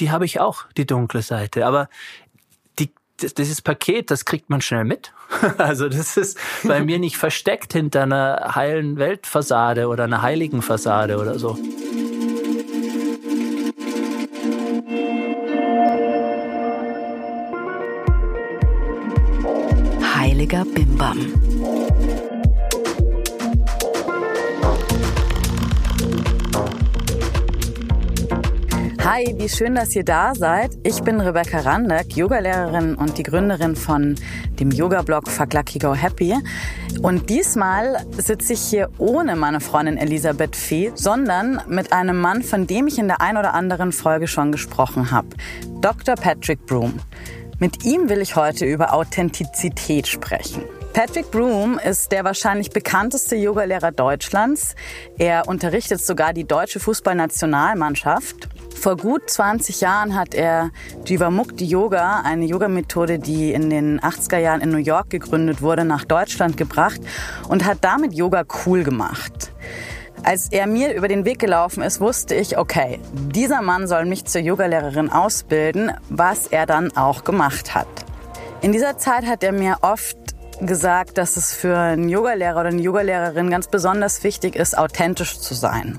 die habe ich auch, die dunkle Seite. Aber die, dieses Paket, das kriegt man schnell mit. Also das ist bei mir nicht versteckt hinter einer heilen Weltfassade oder einer heiligen Fassade oder so. Heiliger Bimbam. Hi, wie schön, dass ihr da seid. Ich bin Rebecca Randeck, Yogalehrerin und die Gründerin von dem Yoga-Blog Fuck Lucky Go Happy. Und diesmal sitze ich hier ohne meine Freundin Elisabeth Fee, sondern mit einem Mann, von dem ich in der ein oder anderen Folge schon gesprochen habe. Dr. Patrick Broom. Mit ihm will ich heute über Authentizität sprechen. Patrick Broom ist der wahrscheinlich bekannteste Yogalehrer Deutschlands. Er unterrichtet sogar die deutsche Fußballnationalmannschaft vor gut 20 Jahren hat er Jivamukti Yoga, eine Yogamethode, die in den 80er Jahren in New York gegründet wurde, nach Deutschland gebracht und hat damit Yoga cool gemacht. Als er mir über den Weg gelaufen ist, wusste ich, okay, dieser Mann soll mich zur Yogalehrerin ausbilden, was er dann auch gemacht hat. In dieser Zeit hat er mir oft gesagt, dass es für einen Yogalehrer oder eine Yogalehrerin ganz besonders wichtig ist, authentisch zu sein.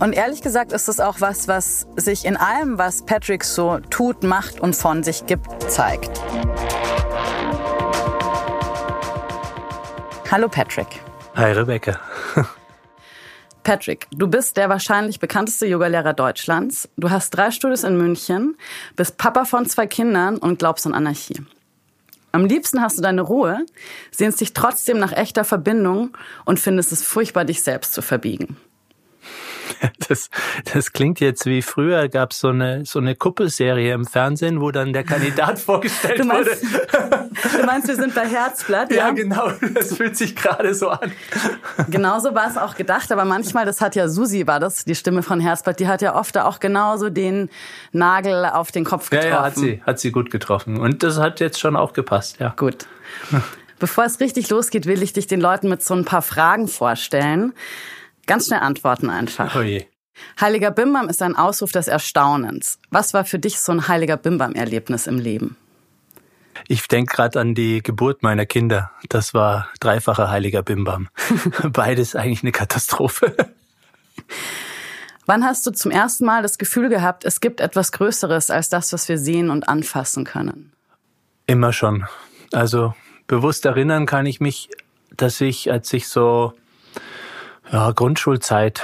Und ehrlich gesagt ist es auch was, was sich in allem, was Patrick so tut, macht und von sich gibt, zeigt. Hallo Patrick. Hi Rebecca. Patrick, du bist der wahrscheinlich bekannteste Yogalehrer Deutschlands. Du hast drei Studios in München, bist Papa von zwei Kindern und glaubst an Anarchie. Am liebsten hast du deine Ruhe, sehnst dich trotzdem nach echter Verbindung und findest es furchtbar, dich selbst zu verbiegen. Das, das klingt jetzt wie früher gab es so eine, so eine Kuppelserie im Fernsehen, wo dann der Kandidat vorgestellt du meinst, wurde. Du meinst, wir sind bei Herzblatt? Ja, ja genau. Das fühlt sich gerade so an. Genauso war es auch gedacht, aber manchmal, das hat ja Susi, war das, die Stimme von Herzblatt, die hat ja oft auch genauso den Nagel auf den Kopf getroffen. Ja, ja, hat sie, hat sie gut getroffen. Und das hat jetzt schon auch gepasst, ja. Gut. Bevor es richtig losgeht, will ich dich den Leuten mit so ein paar Fragen vorstellen. Ganz schnell antworten einfach. Oh je. Heiliger Bimbam ist ein Ausruf des Erstaunens. Was war für dich so ein heiliger Bimbam-Erlebnis im Leben? Ich denke gerade an die Geburt meiner Kinder. Das war dreifacher heiliger Bimbam. Beides eigentlich eine Katastrophe. Wann hast du zum ersten Mal das Gefühl gehabt, es gibt etwas Größeres als das, was wir sehen und anfassen können? Immer schon. Also bewusst erinnern kann ich mich, dass ich, als ich so ja, Grundschulzeit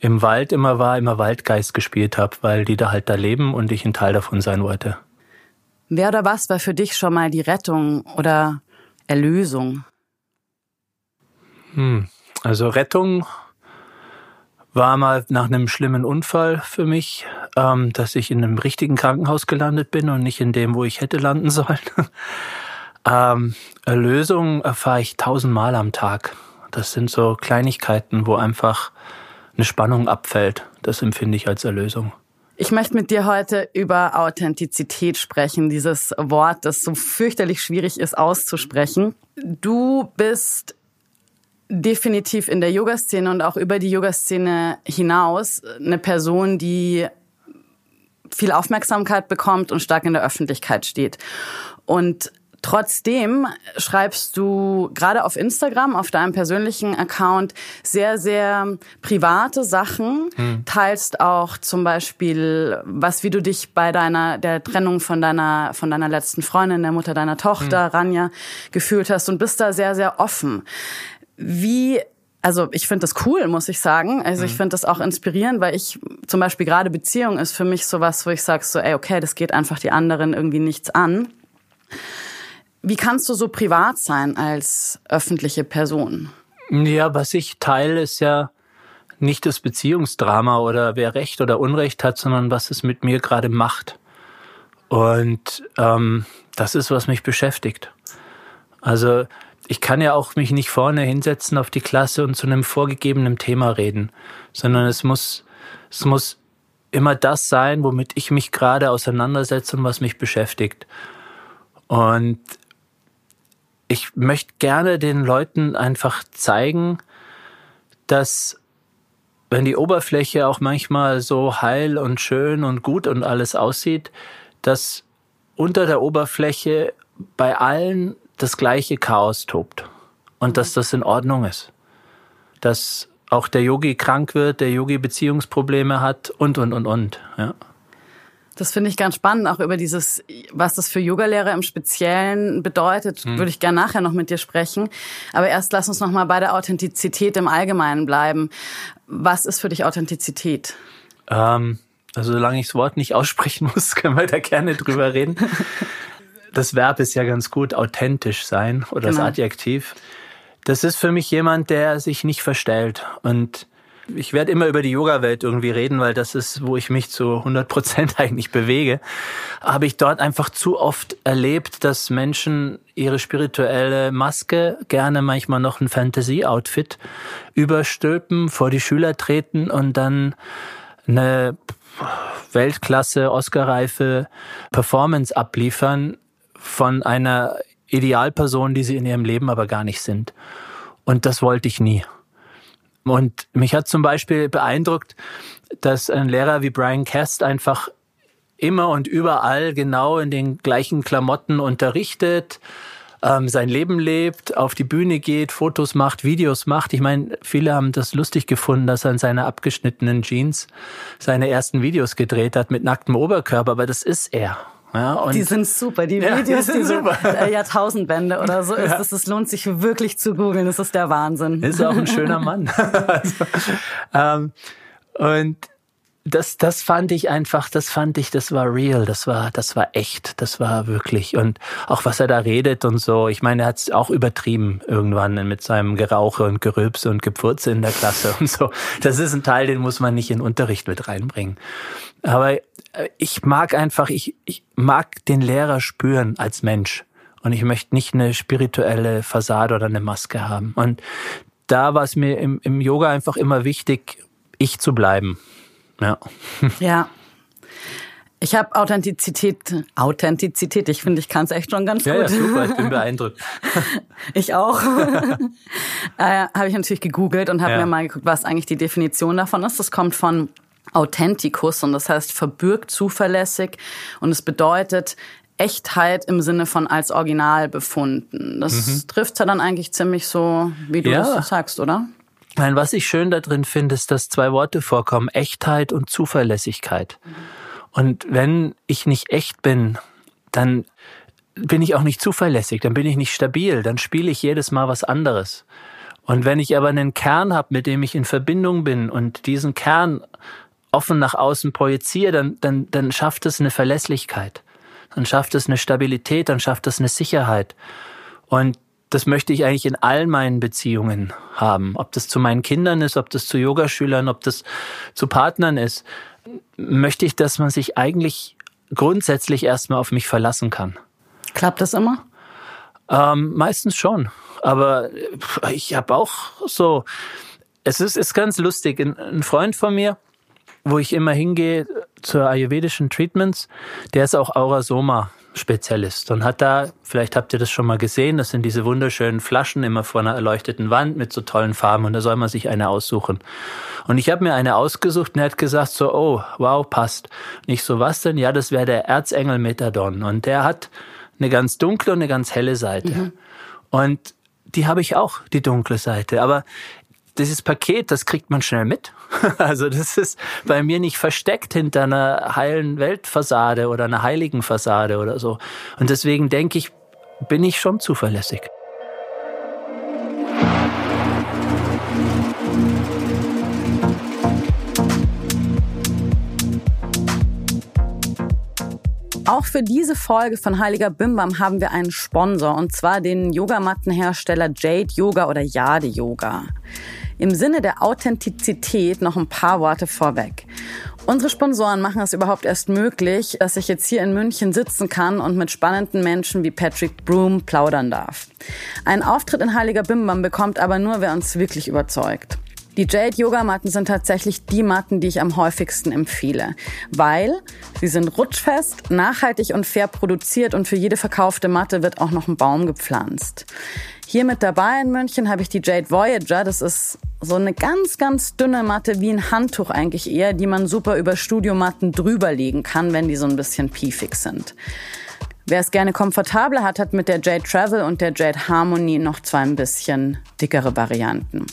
im Wald immer war, immer Waldgeist gespielt habe, weil die da halt da leben und ich ein Teil davon sein wollte. Wer oder was war für dich schon mal die Rettung oder Erlösung? Hm, also Rettung war mal nach einem schlimmen Unfall für mich, ähm, dass ich in einem richtigen Krankenhaus gelandet bin und nicht in dem, wo ich hätte landen sollen. ähm, Erlösung erfahre ich tausendmal am Tag. Das sind so Kleinigkeiten, wo einfach eine Spannung abfällt. Das empfinde ich als Erlösung. Ich möchte mit dir heute über Authentizität sprechen, dieses Wort, das so fürchterlich schwierig ist auszusprechen. Du bist definitiv in der Yoga-Szene und auch über die Yoga-Szene hinaus eine Person, die viel Aufmerksamkeit bekommt und stark in der Öffentlichkeit steht. Und Trotzdem schreibst du gerade auf Instagram, auf deinem persönlichen Account, sehr, sehr private Sachen, hm. teilst auch zum Beispiel, was, wie du dich bei deiner, der Trennung von deiner, von deiner letzten Freundin, der Mutter deiner Tochter, hm. Ranja, gefühlt hast und bist da sehr, sehr offen. Wie also ich finde das cool, muss ich sagen. Also ich hm. finde das auch inspirierend, weil ich zum Beispiel gerade Beziehung ist für mich sowas, wo ich sage so, ey, okay, das geht einfach die anderen irgendwie nichts an. Wie kannst du so privat sein als öffentliche Person? Ja, was ich teile, ist ja nicht das Beziehungsdrama oder wer Recht oder Unrecht hat, sondern was es mit mir gerade macht. Und ähm, das ist, was mich beschäftigt. Also ich kann ja auch mich nicht vorne hinsetzen auf die Klasse und zu einem vorgegebenen Thema reden, sondern es muss, es muss immer das sein, womit ich mich gerade auseinandersetze und was mich beschäftigt. Und ich möchte gerne den Leuten einfach zeigen, dass wenn die Oberfläche auch manchmal so heil und schön und gut und alles aussieht, dass unter der Oberfläche bei allen das gleiche Chaos tobt und dass das in Ordnung ist. Dass auch der Yogi krank wird, der Yogi Beziehungsprobleme hat und, und, und, und. Ja. Das finde ich ganz spannend, auch über dieses, was das für Yogalehrer im Speziellen bedeutet, hm. würde ich gerne nachher noch mit dir sprechen. Aber erst lass uns noch mal bei der Authentizität im Allgemeinen bleiben. Was ist für dich Authentizität? Ähm, also solange ich das Wort nicht aussprechen muss, können wir da gerne drüber reden. Das Verb ist ja ganz gut, authentisch sein oder genau. das Adjektiv. Das ist für mich jemand, der sich nicht verstellt und ich werde immer über die Yoga-Welt irgendwie reden, weil das ist, wo ich mich zu 100 Prozent eigentlich bewege. Habe ich dort einfach zu oft erlebt, dass Menschen ihre spirituelle Maske gerne manchmal noch ein Fantasy-Outfit überstülpen, vor die Schüler treten und dann eine Weltklasse, Oscar-reife Performance abliefern von einer Idealperson, die sie in ihrem Leben aber gar nicht sind. Und das wollte ich nie. Und mich hat zum Beispiel beeindruckt, dass ein Lehrer wie Brian Cast einfach immer und überall genau in den gleichen Klamotten unterrichtet, ähm, sein Leben lebt, auf die Bühne geht, Fotos macht, Videos macht. Ich meine, viele haben das lustig gefunden, dass er in seiner abgeschnittenen Jeans seine ersten Videos gedreht hat mit nacktem Oberkörper, aber das ist er. Ja, die sind super. Die ja, Videos, die sind super. Jahrtausendwände oder so ist ja. es. Es lohnt sich wirklich zu googeln. Das ist der Wahnsinn. Ist auch ein schöner Mann. also, ähm, und das, das fand ich einfach, das fand ich, das war real, das war, das war echt, das war wirklich. Und auch was er da redet und so, ich meine, er hat es auch übertrieben irgendwann mit seinem Gerauche und Gerülpse und Gepfurze in der Klasse und so. Das ist ein Teil, den muss man nicht in Unterricht mit reinbringen. Aber äh, ich mag einfach, ich, ich mag den Lehrer spüren als Mensch. Und ich möchte nicht eine spirituelle Fassade oder eine Maske haben. Und da war es mir im, im Yoga einfach immer wichtig, ich zu bleiben. Ja. Ja. Ich habe Authentizität, Authentizität, ich finde, ich kann es echt schon ganz ja, gut. Ja, super, ich bin beeindruckt. ich auch. äh, habe ich natürlich gegoogelt und habe ja. mir mal geguckt, was eigentlich die Definition davon ist. Das kommt von Authenticus und das heißt verbürgt, zuverlässig und es bedeutet Echtheit im Sinne von als Original befunden. Das mhm. trifft ja dann eigentlich ziemlich so, wie du ja. das sagst, oder? Nein, was ich schön da drin finde, ist, dass zwei Worte vorkommen, Echtheit und Zuverlässigkeit. Mhm. Und wenn ich nicht echt bin, dann bin ich auch nicht zuverlässig, dann bin ich nicht stabil, dann spiele ich jedes Mal was anderes. Und wenn ich aber einen Kern habe, mit dem ich in Verbindung bin und diesen Kern offen nach außen projiziere, dann, dann, dann schafft es eine Verlässlichkeit. Dann schafft es eine Stabilität, dann schafft es eine Sicherheit. Und das möchte ich eigentlich in all meinen Beziehungen haben. Ob das zu meinen Kindern ist, ob das zu Yogaschülern, ob das zu Partnern ist, möchte ich, dass man sich eigentlich grundsätzlich erstmal auf mich verlassen kann. Klappt das immer? Ähm, meistens schon. Aber ich habe auch so, es ist, ist ganz lustig. Ein, ein Freund von mir, wo ich immer hingehe zur ayurvedischen Treatments, der ist auch Aurasoma Spezialist und hat da, vielleicht habt ihr das schon mal gesehen, das sind diese wunderschönen Flaschen immer vor einer erleuchteten Wand mit so tollen Farben und da soll man sich eine aussuchen. Und ich habe mir eine ausgesucht und er hat gesagt so, oh, wow, passt. Nicht so, was denn? Ja, das wäre der Erzengel Methadon und der hat eine ganz dunkle und eine ganz helle Seite. Mhm. Und die habe ich auch, die dunkle Seite. Aber dieses Paket, das kriegt man schnell mit. Also das ist bei mir nicht versteckt hinter einer heilen Weltfassade oder einer heiligen Fassade oder so. Und deswegen denke ich, bin ich schon zuverlässig. Auch für diese Folge von Heiliger Bimbam haben wir einen Sponsor und zwar den Yogamattenhersteller Jade Yoga oder Jade Yoga. Im Sinne der Authentizität noch ein paar Worte vorweg. Unsere Sponsoren machen es überhaupt erst möglich, dass ich jetzt hier in München sitzen kann und mit spannenden Menschen wie Patrick Broom plaudern darf. Ein Auftritt in Heiliger Bimbam bekommt aber nur, wer uns wirklich überzeugt. Die Jade Yoga Matten sind tatsächlich die Matten, die ich am häufigsten empfehle, weil sie sind rutschfest, nachhaltig und fair produziert und für jede verkaufte Matte wird auch noch ein Baum gepflanzt. Hier mit dabei in München habe ich die Jade Voyager. Das ist so eine ganz, ganz dünne Matte, wie ein Handtuch eigentlich eher, die man super über Studiomatten drüberlegen kann, wenn die so ein bisschen piefig sind. Wer es gerne komfortabler hat, hat mit der Jade Travel und der Jade Harmony noch zwei ein bisschen dickere Varianten.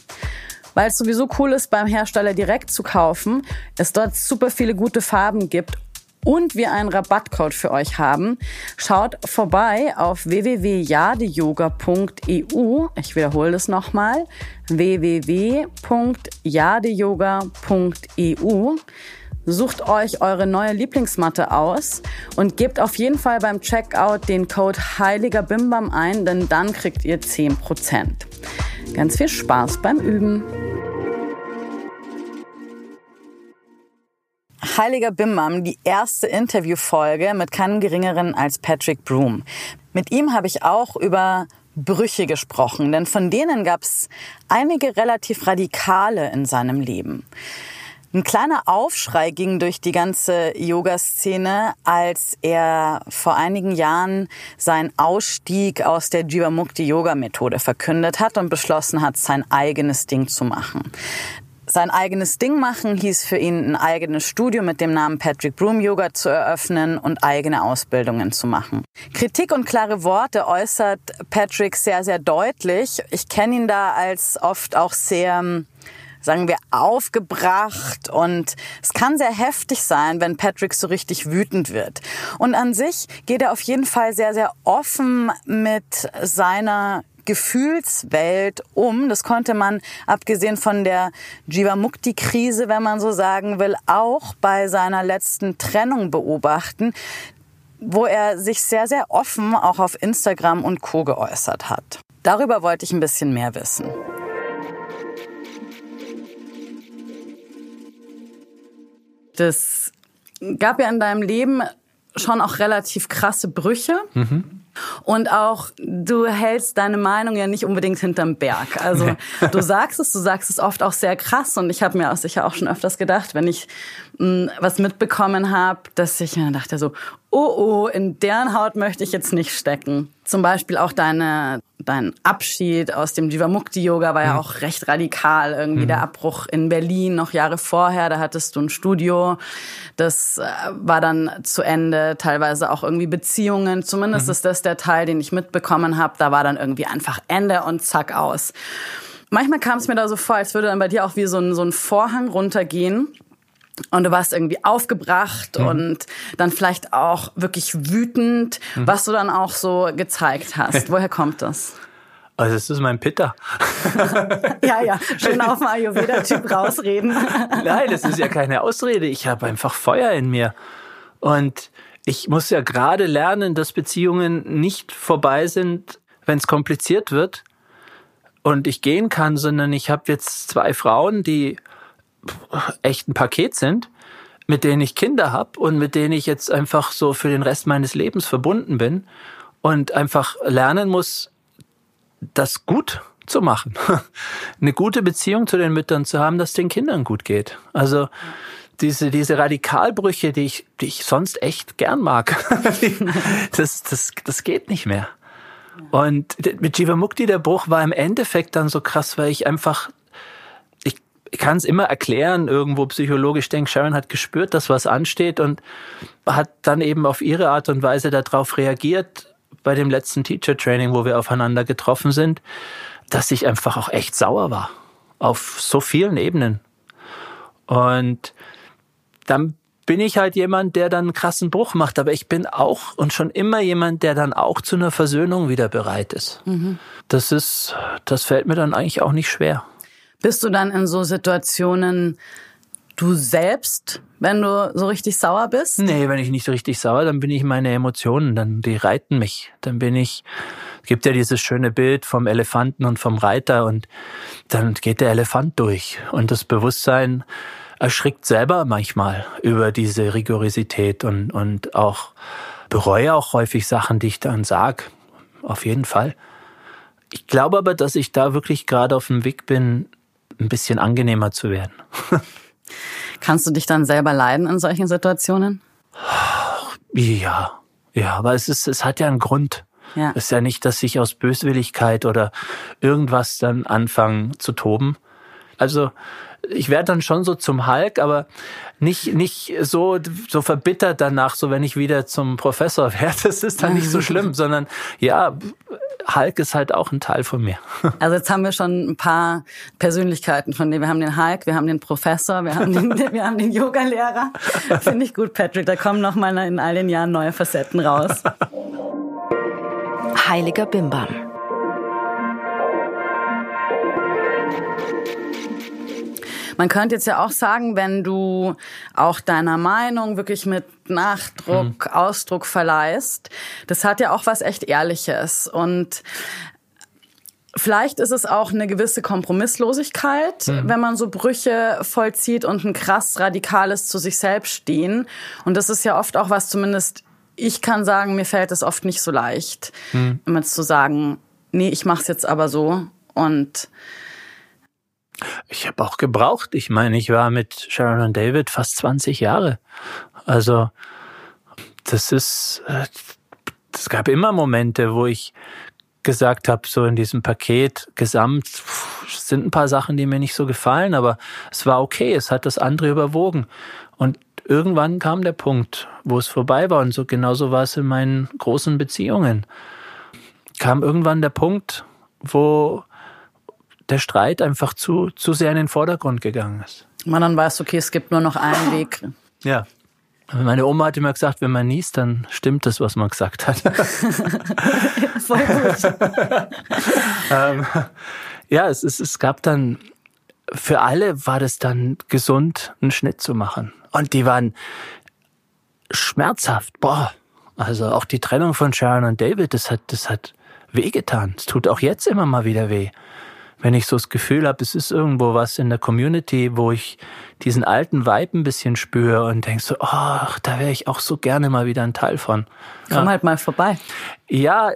Weil es sowieso cool ist, beim Hersteller direkt zu kaufen, es dort super viele gute Farben gibt und wir einen Rabattcode für euch haben. Schaut vorbei auf www.jadeyoga.eu. Ich wiederhole das nochmal. www.jadeyoga.eu. Sucht euch eure neue Lieblingsmatte aus und gebt auf jeden Fall beim Checkout den Code Heiliger Bimbam ein, denn dann kriegt ihr 10%. Ganz viel Spaß beim Üben. Heiliger Bimbam, die erste Interviewfolge mit keinem geringeren als Patrick Broom. Mit ihm habe ich auch über Brüche gesprochen, denn von denen gab es einige relativ radikale in seinem Leben. Ein kleiner Aufschrei ging durch die ganze Yoga-Szene, als er vor einigen Jahren seinen Ausstieg aus der Jivamukti-Yoga-Methode verkündet hat und beschlossen hat, sein eigenes Ding zu machen. Sein eigenes Ding machen hieß für ihn ein eigenes Studio mit dem Namen Patrick Broom Yoga zu eröffnen und eigene Ausbildungen zu machen. Kritik und klare Worte äußert Patrick sehr, sehr deutlich. Ich kenne ihn da als oft auch sehr sagen wir, aufgebracht und es kann sehr heftig sein, wenn Patrick so richtig wütend wird. Und an sich geht er auf jeden Fall sehr, sehr offen mit seiner Gefühlswelt um. Das konnte man, abgesehen von der Jivamukti-Krise, wenn man so sagen will, auch bei seiner letzten Trennung beobachten, wo er sich sehr, sehr offen auch auf Instagram und Co geäußert hat. Darüber wollte ich ein bisschen mehr wissen. Das gab ja in deinem Leben schon auch relativ krasse Brüche. Mhm. Und auch, du hältst deine Meinung ja nicht unbedingt hinterm Berg. Also du sagst es, du sagst es oft auch sehr krass. Und ich habe mir auch sicher auch schon öfters gedacht, wenn ich mh, hm, was mitbekommen habe, dass ich mir dachte so, oh oh, in deren Haut möchte ich jetzt nicht stecken. Zum Beispiel auch deine, dein Abschied aus dem Jivamukti-Yoga war ja mhm. auch recht radikal. Irgendwie mhm. der Abbruch in Berlin noch Jahre vorher, da hattest du ein Studio. Das äh, war dann zu Ende, teilweise auch irgendwie Beziehungen. Zumindest mhm. ist das der Teil, den ich mitbekommen habe. Da war dann irgendwie einfach Ende und zack aus. Manchmal kam es mir da so vor, als würde dann bei dir auch wie so ein, so ein Vorhang runtergehen und du warst irgendwie aufgebracht mhm. und dann vielleicht auch wirklich wütend, mhm. was du dann auch so gezeigt hast. Woher kommt das? Also es ist mein Pitter. ja, ja, schön auf dem Ayurveda-Typ rausreden. Nein, das ist ja keine Ausrede. Ich habe einfach Feuer in mir. Und ich muss ja gerade lernen, dass Beziehungen nicht vorbei sind, wenn es kompliziert wird und ich gehen kann, sondern ich habe jetzt zwei Frauen, die echt ein Paket sind, mit denen ich Kinder habe und mit denen ich jetzt einfach so für den Rest meines Lebens verbunden bin und einfach lernen muss, das gut zu machen. Eine gute Beziehung zu den Müttern zu haben, dass den Kindern gut geht. Also diese, diese Radikalbrüche, die ich, die ich sonst echt gern mag, das, das, das geht nicht mehr. Und mit Jivamukti, der Bruch war im Endeffekt dann so krass, weil ich einfach kann es immer erklären, irgendwo psychologisch denke, Sharon hat gespürt, dass was ansteht und hat dann eben auf ihre Art und Weise darauf reagiert bei dem letzten Teacher Training, wo wir aufeinander getroffen sind, dass ich einfach auch echt sauer war. Auf so vielen Ebenen. Und dann bin ich halt jemand, der dann einen krassen Bruch macht. Aber ich bin auch und schon immer jemand, der dann auch zu einer Versöhnung wieder bereit ist. Mhm. Das ist, das fällt mir dann eigentlich auch nicht schwer. Bist du dann in so Situationen du selbst, wenn du so richtig sauer bist? Nee, wenn ich nicht richtig sauer, dann bin ich meine Emotionen, dann die reiten mich. Dann bin ich, es gibt ja dieses schöne Bild vom Elefanten und vom Reiter und dann geht der Elefant durch und das Bewusstsein erschrickt selber manchmal über diese Rigorosität und, und auch bereue auch häufig Sachen, die ich dann sag. Auf jeden Fall. Ich glaube aber, dass ich da wirklich gerade auf dem Weg bin, ein bisschen angenehmer zu werden. Kannst du dich dann selber leiden in solchen Situationen? Ja, ja, aber es ist, es hat ja einen Grund. Ja. Es ist ja nicht, dass ich aus Böswilligkeit oder irgendwas dann anfange zu toben. Also ich werde dann schon so zum Hulk, aber nicht, nicht so, so verbittert danach, so wenn ich wieder zum Professor werde. Das ist dann nicht so schlimm, sondern ja, Hulk ist halt auch ein Teil von mir. Also jetzt haben wir schon ein paar Persönlichkeiten von denen. Wir haben den Hulk, wir haben den Professor, wir haben den, wir haben den Yogalehrer. Finde ich gut, Patrick. Da kommen noch mal in all den Jahren neue Facetten raus. Heiliger Bimbam. Man könnte jetzt ja auch sagen, wenn du auch deiner Meinung wirklich mit Nachdruck, mhm. Ausdruck verleihst, das hat ja auch was echt Ehrliches und Vielleicht ist es auch eine gewisse Kompromisslosigkeit, mhm. wenn man so Brüche vollzieht und ein krass radikales zu sich selbst stehen. Und das ist ja oft auch was, zumindest ich kann sagen, mir fällt es oft nicht so leicht, mhm. immer zu sagen, nee, ich mach's jetzt aber so und ich habe auch gebraucht. Ich meine, ich war mit Sharon und David fast 20 Jahre. Also das ist, äh, es gab immer Momente, wo ich gesagt habe, so in diesem Paket gesamt sind ein paar Sachen, die mir nicht so gefallen, aber es war okay, es hat das andere überwogen. Und irgendwann kam der Punkt, wo es vorbei war und so genauso war es in meinen großen Beziehungen. Kam irgendwann der Punkt, wo der Streit einfach zu, zu sehr in den Vordergrund gegangen ist. Man dann weiß, okay, es gibt nur noch einen Weg. Ja. Meine Oma hat immer gesagt, wenn man niest, dann stimmt das, was man gesagt hat. Voll gut. ähm, ja, es, es, es gab dann, für alle war das dann gesund, einen Schnitt zu machen. Und die waren schmerzhaft. Boah. Also auch die Trennung von Sharon und David, das hat, das hat wehgetan. Es tut auch jetzt immer mal wieder weh wenn ich so das Gefühl habe, es ist irgendwo was in der Community, wo ich diesen alten Vibe ein bisschen spüre und denke so, ach, da wäre ich auch so gerne mal wieder ein Teil von. Komm ja. halt mal vorbei. Ja,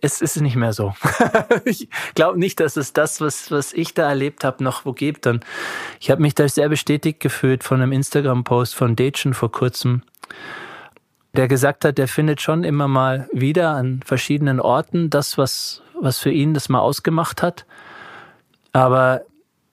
es ist nicht mehr so. ich glaube nicht, dass es das, was, was ich da erlebt habe, noch wo gibt. Und ich habe mich da sehr bestätigt gefühlt von einem Instagram-Post von Dechen vor kurzem, der gesagt hat, der findet schon immer mal wieder an verschiedenen Orten das, was, was für ihn das mal ausgemacht hat. Aber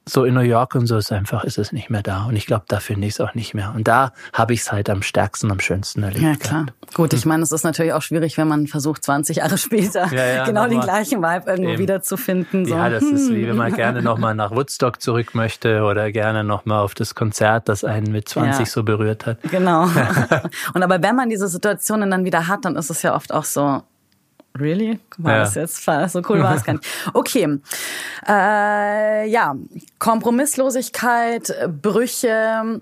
so in New York und so ist einfach, ist es nicht mehr da. Und ich glaube, da finde ich es auch nicht mehr. Und da habe ich es halt am stärksten, am schönsten erlebt. Ja, klar. Gehabt. Gut, ich hm. meine, es ist natürlich auch schwierig, wenn man versucht, 20 Jahre später ja, ja, genau den gleichen Vibe irgendwo eben. wiederzufinden. So. Ja, das ist wie wenn man gerne nochmal nach Woodstock zurück möchte oder gerne nochmal auf das Konzert, das einen mit 20 ja. so berührt hat. Genau. und aber wenn man diese Situationen dann wieder hat, dann ist es ja oft auch so, Really? War ja. das jetzt so cool war es gar nicht. Okay. Äh, ja, Kompromisslosigkeit, Brüche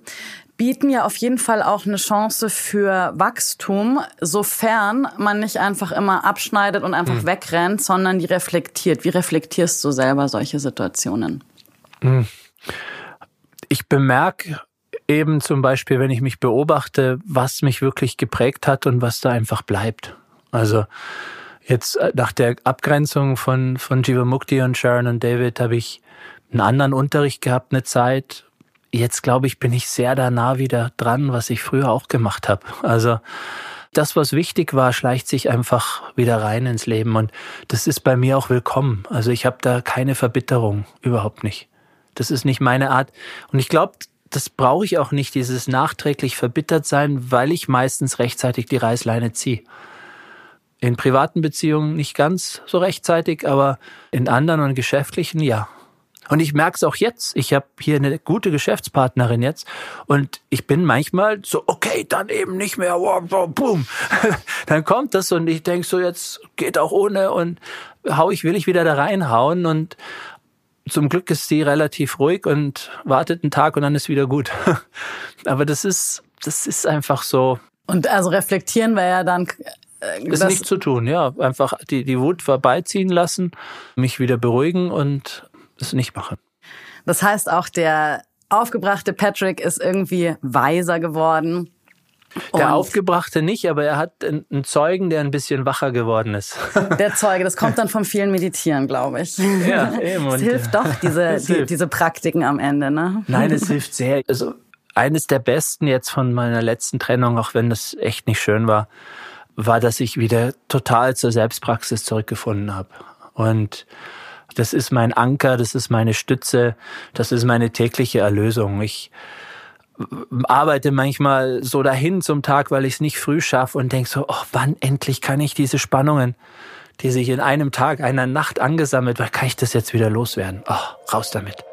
bieten ja auf jeden Fall auch eine Chance für Wachstum, sofern man nicht einfach immer abschneidet und einfach mhm. wegrennt, sondern die reflektiert. Wie reflektierst du selber solche Situationen? Hm. Ich bemerke eben zum Beispiel, wenn ich mich beobachte, was mich wirklich geprägt hat und was da einfach bleibt. Also Jetzt äh, nach der Abgrenzung von, von Jivamukti und Sharon und David habe ich einen anderen Unterricht gehabt, eine Zeit. Jetzt glaube ich, bin ich sehr da nah wieder dran, was ich früher auch gemacht habe. Also das, was wichtig war, schleicht sich einfach wieder rein ins Leben und das ist bei mir auch willkommen. Also ich habe da keine Verbitterung, überhaupt nicht. Das ist nicht meine Art. Und ich glaube, das brauche ich auch nicht, dieses nachträglich verbittert sein, weil ich meistens rechtzeitig die Reißleine ziehe. In privaten Beziehungen nicht ganz so rechtzeitig, aber in anderen und geschäftlichen ja. Und ich merke es auch jetzt. Ich habe hier eine gute Geschäftspartnerin jetzt und ich bin manchmal so, okay, dann eben nicht mehr, boom. dann kommt das und ich denk so, jetzt geht auch ohne und hau ich, will ich wieder da reinhauen und zum Glück ist sie relativ ruhig und wartet einen Tag und dann ist wieder gut. Aber das ist, das ist einfach so. Und also reflektieren wir ja dann ist nichts zu tun, ja. Einfach die, die Wut vorbeiziehen lassen, mich wieder beruhigen und es nicht machen. Das heißt, auch der aufgebrachte Patrick ist irgendwie weiser geworden. Der Aufgebrachte nicht, aber er hat einen Zeugen, der ein bisschen wacher geworden ist. Der Zeuge, das kommt dann vom vielen Meditieren, glaube ich. Ja, eben. Es hilft doch, diese, die, diese Praktiken am Ende, ne? Nein, es hilft sehr. Also eines der besten jetzt von meiner letzten Trennung, auch wenn das echt nicht schön war, war, dass ich wieder total zur Selbstpraxis zurückgefunden habe. Und das ist mein Anker, das ist meine Stütze, das ist meine tägliche Erlösung. Ich arbeite manchmal so dahin zum Tag, weil ich es nicht früh schaffe und denke so, oh, wann endlich kann ich diese Spannungen, die sich in einem Tag, einer Nacht angesammelt, wann kann ich das jetzt wieder loswerden? Oh, raus damit.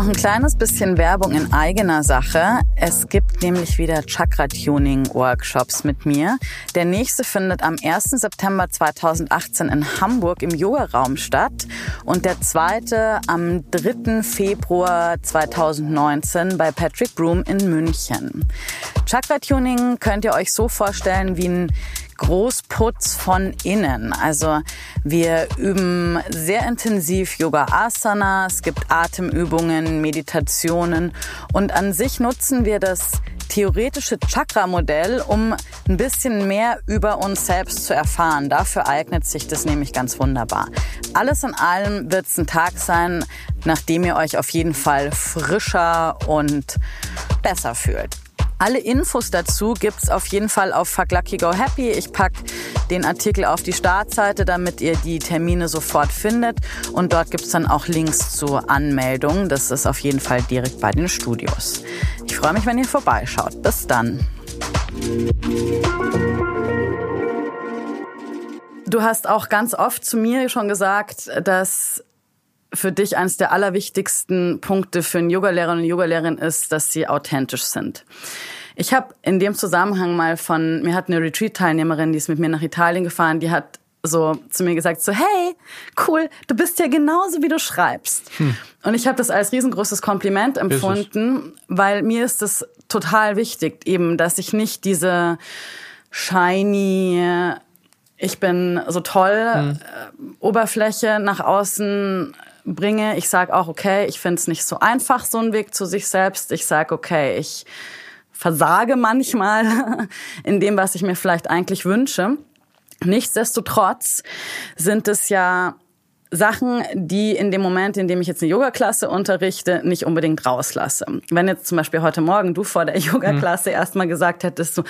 Noch ein kleines bisschen Werbung in eigener Sache. Es gibt nämlich wieder Chakra-Tuning-Workshops mit mir. Der nächste findet am 1. September 2018 in Hamburg im Yoga-Raum statt und der zweite am 3. Februar 2019 bei Patrick Broom in München. Chakra-Tuning könnt ihr euch so vorstellen wie ein Großputz von innen. Also wir üben sehr intensiv Yoga Asana, es gibt Atemübungen, Meditationen und an sich nutzen wir das theoretische Chakra-Modell, um ein bisschen mehr über uns selbst zu erfahren. Dafür eignet sich das nämlich ganz wunderbar. Alles in allem wird es ein Tag sein, nachdem ihr euch auf jeden Fall frischer und besser fühlt. Alle Infos dazu gibt's auf jeden Fall auf Fuck Lucky Go Happy. Ich pack den Artikel auf die Startseite, damit ihr die Termine sofort findet. Und dort gibt's dann auch Links zur Anmeldung. Das ist auf jeden Fall direkt bei den Studios. Ich freue mich, wenn ihr vorbeischaut. Bis dann. Du hast auch ganz oft zu mir schon gesagt, dass für dich eines der allerwichtigsten Punkte für einen Yogalehrer und eine Yogalehrerin ist, dass sie authentisch sind. Ich habe in dem Zusammenhang mal von, mir hat eine Retreat-Teilnehmerin, die ist mit mir nach Italien gefahren, die hat so zu mir gesagt, so hey, cool, du bist ja genauso, wie du schreibst. Hm. Und ich habe das als riesengroßes Kompliment empfunden, weil mir ist es total wichtig, eben, dass ich nicht diese shiny, ich bin so toll, hm. Äh, Oberfläche nach außen bringe. Ich sage auch, okay, ich finde es nicht so einfach, so ein Weg zu sich selbst. Ich sage, okay, ich versage manchmal in dem, was ich mir vielleicht eigentlich wünsche. Nichtsdestotrotz sind es ja Sachen, die in dem Moment, in dem ich jetzt eine Yoga-Klasse unterrichte, nicht unbedingt rauslasse. Wenn jetzt zum Beispiel heute Morgen du vor der Yoga-Klasse mhm. erstmal gesagt hättest, so,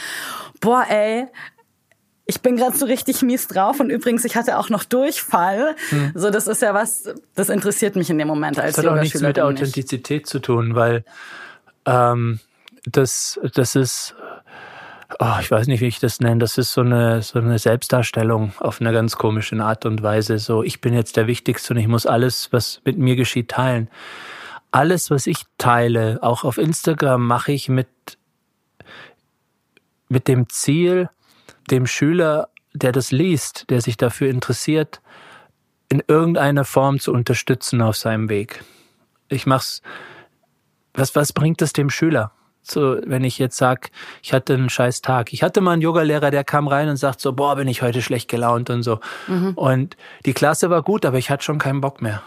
boah, ey, ich bin gerade so richtig mies drauf und übrigens, ich hatte auch noch Durchfall. Hm. So, das ist ja was, das interessiert mich in dem Moment als Das hat auch nichts mit Authentizität nicht. zu tun, weil ähm, das, das ist, oh, ich weiß nicht, wie ich das nenne, das ist so eine, so eine Selbstdarstellung auf eine ganz komische Art und Weise. So, ich bin jetzt der Wichtigste und ich muss alles, was mit mir geschieht, teilen. Alles, was ich teile, auch auf Instagram, mache ich mit, mit dem Ziel, dem Schüler, der das liest, der sich dafür interessiert, in irgendeiner Form zu unterstützen auf seinem Weg. Ich mach's. Was, was bringt es dem Schüler? So, wenn ich jetzt sag, ich hatte einen scheiß Tag. Ich hatte mal einen Yogalehrer, der kam rein und sagt so, boah, bin ich heute schlecht gelaunt und so. Mhm. Und die Klasse war gut, aber ich hatte schon keinen Bock mehr.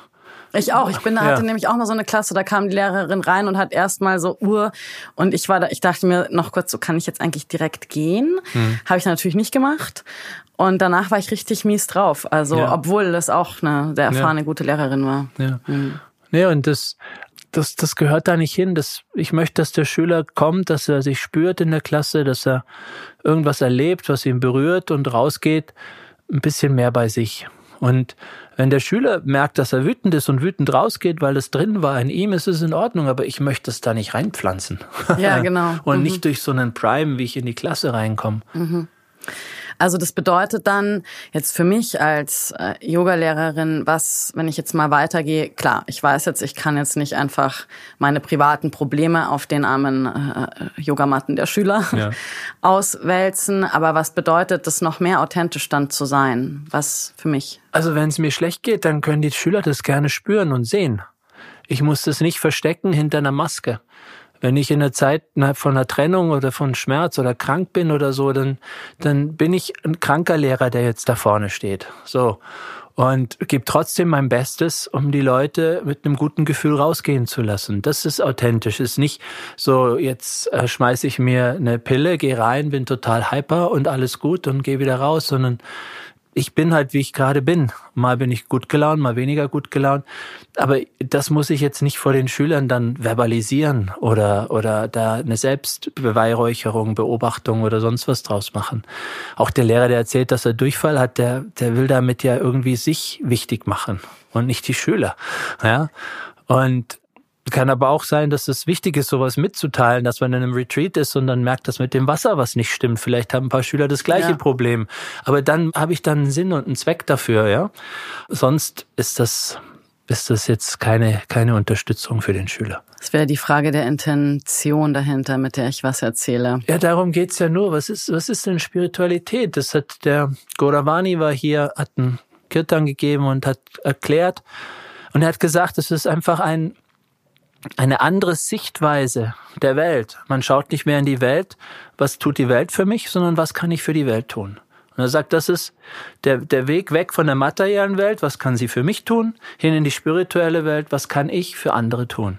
Ich auch. Ich bin, da hatte nämlich auch mal so eine Klasse, da kam die Lehrerin rein und hat erstmal so Uhr und ich war da, ich dachte mir noch kurz, so kann ich jetzt eigentlich direkt gehen? Hm. Habe ich natürlich nicht gemacht. Und danach war ich richtig mies drauf. Also, ja. obwohl das auch eine sehr erfahrene, ja. gute Lehrerin war. Ja. Mhm. Ja, und das, das, das gehört da nicht hin. Das, ich möchte, dass der Schüler kommt, dass er sich spürt in der Klasse, dass er irgendwas erlebt, was ihn berührt und rausgeht, ein bisschen mehr bei sich. Und wenn der Schüler merkt, dass er wütend ist und wütend rausgeht, weil es drin war in ihm, ist es in Ordnung, aber ich möchte es da nicht reinpflanzen. Ja, genau. und mhm. nicht durch so einen Prime, wie ich in die Klasse reinkomme. Mhm. Also das bedeutet dann jetzt für mich als äh, Yogalehrerin, was, wenn ich jetzt mal weitergehe, klar, ich weiß jetzt, ich kann jetzt nicht einfach meine privaten Probleme auf den armen äh, Yogamatten der Schüler ja. auswälzen, aber was bedeutet das noch mehr authentisch dann zu sein? Was für mich? Also wenn es mir schlecht geht, dann können die Schüler das gerne spüren und sehen. Ich muss das nicht verstecken hinter einer Maske. Wenn ich in der Zeit von einer Trennung oder von Schmerz oder krank bin oder so, dann, dann bin ich ein kranker Lehrer, der jetzt da vorne steht. So. Und gebe trotzdem mein Bestes, um die Leute mit einem guten Gefühl rausgehen zu lassen. Das ist authentisch. Ist nicht so, jetzt äh, schmeiße ich mir eine Pille, gehe rein, bin total hyper und alles gut und gehe wieder raus, sondern ich bin halt, wie ich gerade bin. Mal bin ich gut gelaunt, mal weniger gut gelaunt. Aber das muss ich jetzt nicht vor den Schülern dann verbalisieren oder, oder da eine Selbstbeweihräucherung, Beobachtung oder sonst was draus machen. Auch der Lehrer, der erzählt, dass er Durchfall hat, der, der will damit ja irgendwie sich wichtig machen und nicht die Schüler. Ja. Und kann aber auch sein, dass es wichtig ist, sowas mitzuteilen, dass man in einem Retreat ist und dann merkt, dass mit dem Wasser was nicht stimmt. Vielleicht haben ein paar Schüler das gleiche ja. Problem. Aber dann habe ich dann einen Sinn und einen Zweck dafür, ja. Sonst ist das, ist das jetzt keine, keine Unterstützung für den Schüler. Das wäre die Frage der Intention dahinter, mit der ich was erzähle. Ja, darum geht's ja nur. Was ist, was ist denn Spiritualität? Das hat der Goravani war hier, hat einen Kirtan gegeben und hat erklärt, und er hat gesagt, es ist einfach ein, eine andere Sichtweise der Welt. Man schaut nicht mehr in die Welt, was tut die Welt für mich, sondern was kann ich für die Welt tun. Und er sagt, das ist der, der Weg weg von der materiellen Welt, was kann sie für mich tun, hin in die spirituelle Welt, was kann ich für andere tun.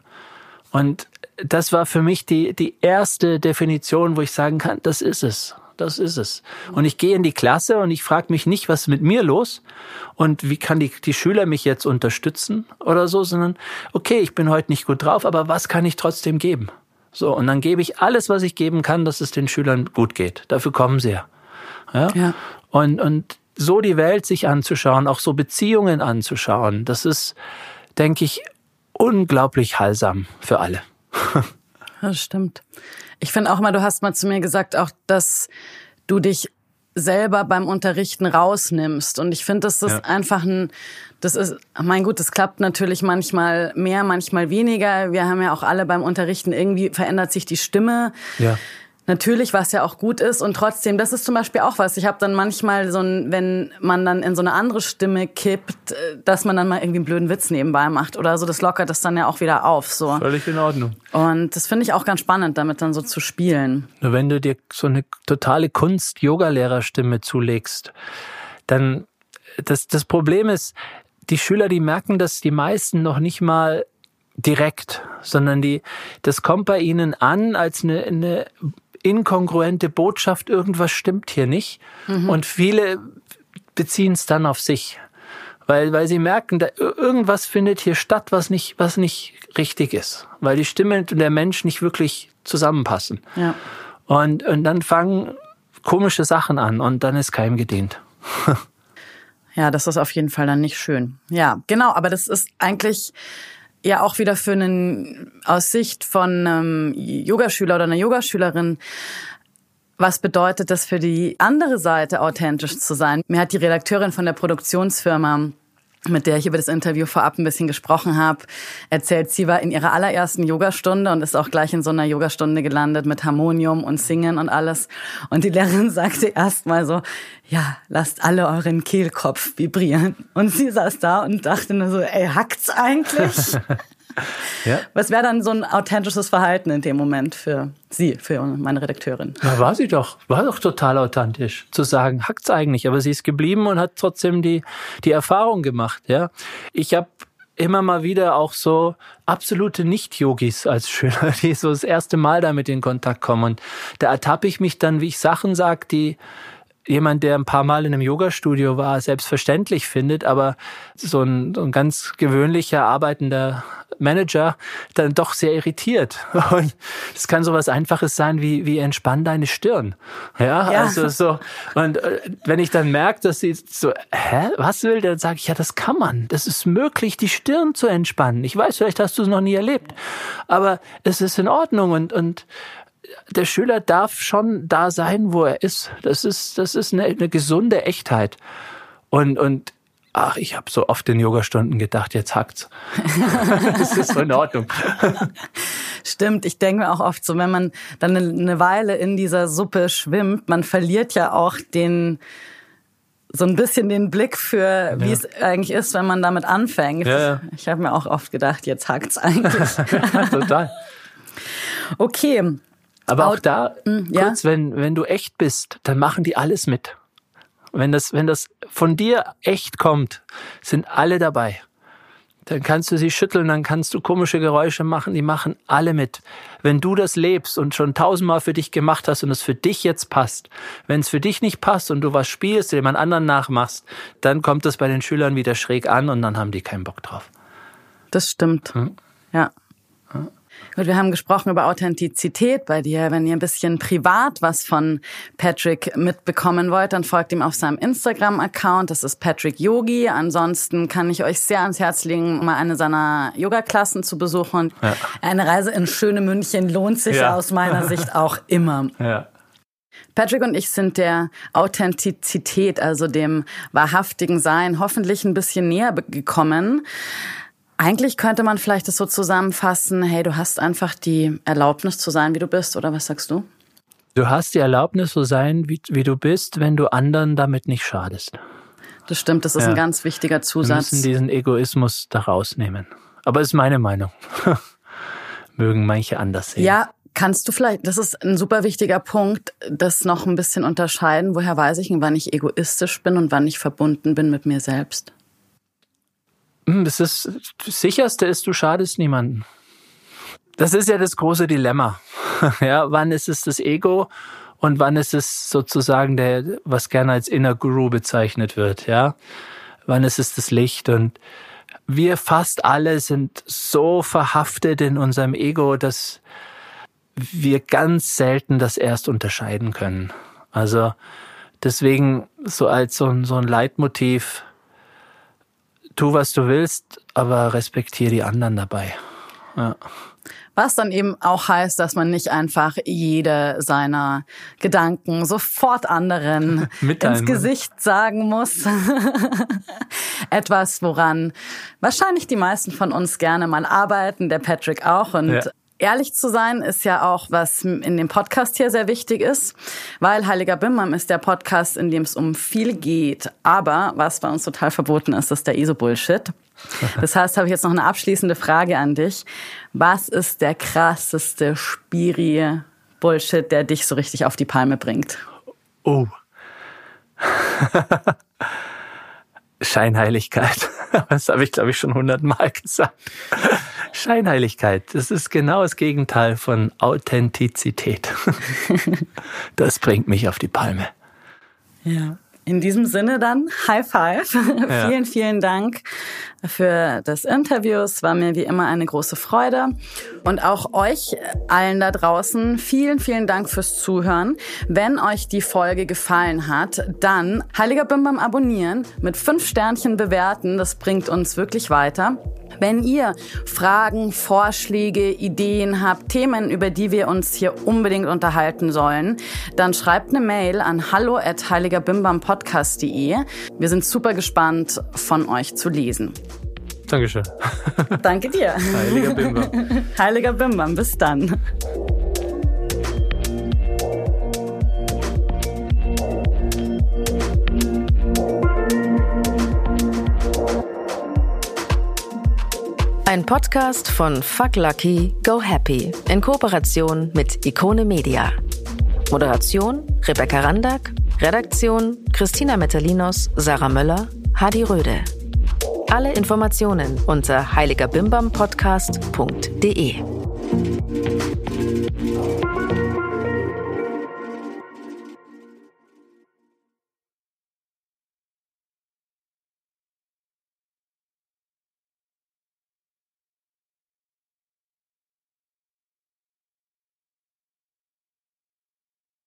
Und das war für mich die, die erste Definition, wo ich sagen kann, das ist es das ist es. Und ich gehe in die Klasse und ich frage mich nicht, was ist mit mir los und wie kann die, die Schüler mich jetzt unterstützen oder so, sondern okay, ich bin heute nicht gut drauf, aber was kann ich trotzdem geben? So, und dann gebe ich alles, was ich geben kann, dass es den Schülern gut geht. Dafür kommen sie ja. ja? ja. Und, und so die Welt sich anzuschauen, auch so Beziehungen anzuschauen, das ist, denke ich, unglaublich heilsam für alle. Das stimmt. Ich finde auch mal, du hast mal zu mir gesagt, auch, dass du dich selber beim Unterrichten rausnimmst. Und ich finde, das ist ja. einfach ein, das ist, mein gut, das klappt natürlich manchmal mehr, manchmal weniger. Wir haben ja auch alle beim Unterrichten irgendwie verändert sich die Stimme. Ja. Natürlich, was ja auch gut ist und trotzdem, das ist zum Beispiel auch was. Ich habe dann manchmal so ein, wenn man dann in so eine andere Stimme kippt, äh, dass man dann mal irgendwie einen blöden Witz nebenbei macht oder so, das lockert das dann ja auch wieder auf. So. Völlig in Ordnung. Und das finde ich auch ganz spannend, damit dann so zu spielen. Nur wenn du dir so eine totale Kunst-Yoga-Lehrerstimme zulegst, dann das, das Problem ist, die Schüler, die merken dass die meisten noch nicht mal direkt, sondern die, das kommt bei ihnen an als eine, eine inkongruente Botschaft, irgendwas stimmt hier nicht. Mhm. Und viele beziehen es dann auf sich. Weil, weil sie merken, da, irgendwas findet hier statt, was nicht, was nicht richtig ist. Weil die Stimme und der Mensch nicht wirklich zusammenpassen. Ja. Und, und dann fangen komische Sachen an und dann ist keinem gedient. ja, das ist auf jeden Fall dann nicht schön. Ja, genau, aber das ist eigentlich ja auch wieder für einen aus Sicht von einem Yogaschüler oder einer Yogaschülerin was bedeutet das für die andere Seite, authentisch zu sein? Mir hat die Redakteurin von der Produktionsfirma mit der ich über das Interview vorab ein bisschen gesprochen habe, erzählt, sie war in ihrer allerersten Yogastunde und ist auch gleich in so einer Yogastunde gelandet mit Harmonium und Singen und alles. Und die Lehrerin sagte erst mal so, ja, lasst alle euren Kehlkopf vibrieren. Und sie saß da und dachte nur so, ey, hackt's eigentlich? Ja. Was wäre dann so ein authentisches Verhalten in dem Moment für Sie, für meine Redakteurin? Na, war sie doch. War doch total authentisch. Zu sagen, hackt's eigentlich. Aber sie ist geblieben und hat trotzdem die, die Erfahrung gemacht, ja. Ich habe immer mal wieder auch so absolute Nicht-Yogis als Schüler, die so das erste Mal damit in Kontakt kommen. Und da ertappe ich mich dann, wie ich Sachen sage, die jemand, der ein paar Mal in einem Yoga-Studio war, selbstverständlich findet, aber so ein, so ein ganz gewöhnlicher arbeitender Manager dann doch sehr irritiert. Und es kann so was Einfaches sein wie, wie entspann deine Stirn. Ja, ja. also so. Und äh, wenn ich dann merke, dass sie so, hä, was will, dann sage ich, ja, das kann man. Das ist möglich, die Stirn zu entspannen. Ich weiß, vielleicht hast du es noch nie erlebt. Aber es ist in Ordnung und, und, der Schüler darf schon da sein, wo er ist. Das ist, das ist eine, eine gesunde Echtheit. Und, und ach, ich habe so oft in Yogastunden gedacht, jetzt hackt's. das ist so in Ordnung. Stimmt, ich denke mir auch oft so, wenn man dann eine Weile in dieser Suppe schwimmt, man verliert ja auch den so ein bisschen den Blick für, wie ja. es eigentlich ist, wenn man damit anfängt. Ja, ja. Ich habe mir auch oft gedacht, jetzt hackt's eigentlich. Total. Okay, aber auch da, hm, ja? kurz, wenn, wenn du echt bist, dann machen die alles mit. Wenn das, wenn das von dir echt kommt, sind alle dabei. dann kannst du sie schütteln, dann kannst du komische Geräusche machen, die machen alle mit. Wenn du das lebst und schon tausendmal für dich gemacht hast und es für dich jetzt passt, wenn es für dich nicht passt und du was spielst, dem jemand anderen nachmachst, dann kommt das bei den Schülern wieder schräg an und dann haben die keinen Bock drauf. Das stimmt. Hm? Ja. Gut, wir haben gesprochen über Authentizität bei dir. Wenn ihr ein bisschen privat was von Patrick mitbekommen wollt, dann folgt ihm auf seinem Instagram-Account. Das ist Patrick Yogi. Ansonsten kann ich euch sehr ans Herz legen, mal eine seiner Yoga-Klassen zu besuchen. Ja. Eine Reise in schöne München lohnt sich ja. aus meiner Sicht auch immer. Ja. Patrick und ich sind der Authentizität, also dem wahrhaftigen Sein, hoffentlich ein bisschen näher gekommen. Eigentlich könnte man vielleicht das so zusammenfassen, hey, du hast einfach die Erlaubnis zu sein, wie du bist, oder was sagst du? Du hast die Erlaubnis zu sein, wie, wie du bist, wenn du anderen damit nicht schadest. Das stimmt, das ist ja. ein ganz wichtiger Zusatz. Wir müssen diesen Egoismus da rausnehmen. Aber ist meine Meinung. Mögen manche anders sehen. Ja, kannst du vielleicht, das ist ein super wichtiger Punkt, das noch ein bisschen unterscheiden. Woher weiß ich, wann ich egoistisch bin und wann ich verbunden bin mit mir selbst? Hm, das, ist, das sicherste ist, du schadest niemanden. Das ist ja das große Dilemma. Ja, wann ist es das Ego und wann ist es sozusagen der, was gerne als Inner Guru bezeichnet wird, ja? Wann ist es das Licht und wir fast alle sind so verhaftet in unserem Ego, dass wir ganz selten das erst unterscheiden können. Also deswegen so als so ein, so ein Leitmotiv, tu, was du willst, aber respektiere die anderen dabei. Ja. Was dann eben auch heißt, dass man nicht einfach jede seiner Gedanken sofort anderen ins Gesicht sagen muss. Etwas, woran wahrscheinlich die meisten von uns gerne mal arbeiten, der Patrick auch. Und ja. Ehrlich zu sein ist ja auch, was in dem Podcast hier sehr wichtig ist, weil Heiliger Bimmam ist der Podcast, in dem es um viel geht. Aber was bei uns total verboten ist, ist der ISO-Bullshit. Das heißt, habe ich jetzt noch eine abschließende Frage an dich. Was ist der krasseste Spiri-Bullshit, der dich so richtig auf die Palme bringt? Oh. Scheinheiligkeit. Das habe ich, glaube ich, schon hundertmal gesagt. Scheinheiligkeit, das ist genau das Gegenteil von Authentizität. Das bringt mich auf die Palme. Ja. In diesem Sinne dann, High Five. Ja. vielen, vielen Dank für das Interview. Es war mir wie immer eine große Freude. Und auch euch allen da draußen, vielen, vielen Dank fürs Zuhören. Wenn euch die Folge gefallen hat, dann Heiliger Bimbam abonnieren, mit fünf Sternchen bewerten. Das bringt uns wirklich weiter. Wenn ihr Fragen, Vorschläge, Ideen habt, Themen, über die wir uns hier unbedingt unterhalten sollen, dann schreibt eine Mail an hallo at heiligerbimbampodcast.de. Wir sind super gespannt, von euch zu lesen. Dankeschön. Danke dir. Heiliger Bimbam. Heiliger Bimbam, bis dann. Ein Podcast von Fuck Lucky, Go Happy in Kooperation mit Ikone Media. Moderation Rebecca Randack, Redaktion Christina Metalinos, Sarah Möller, Hadi Röde. Alle Informationen unter heiligerbimbampodcast.de.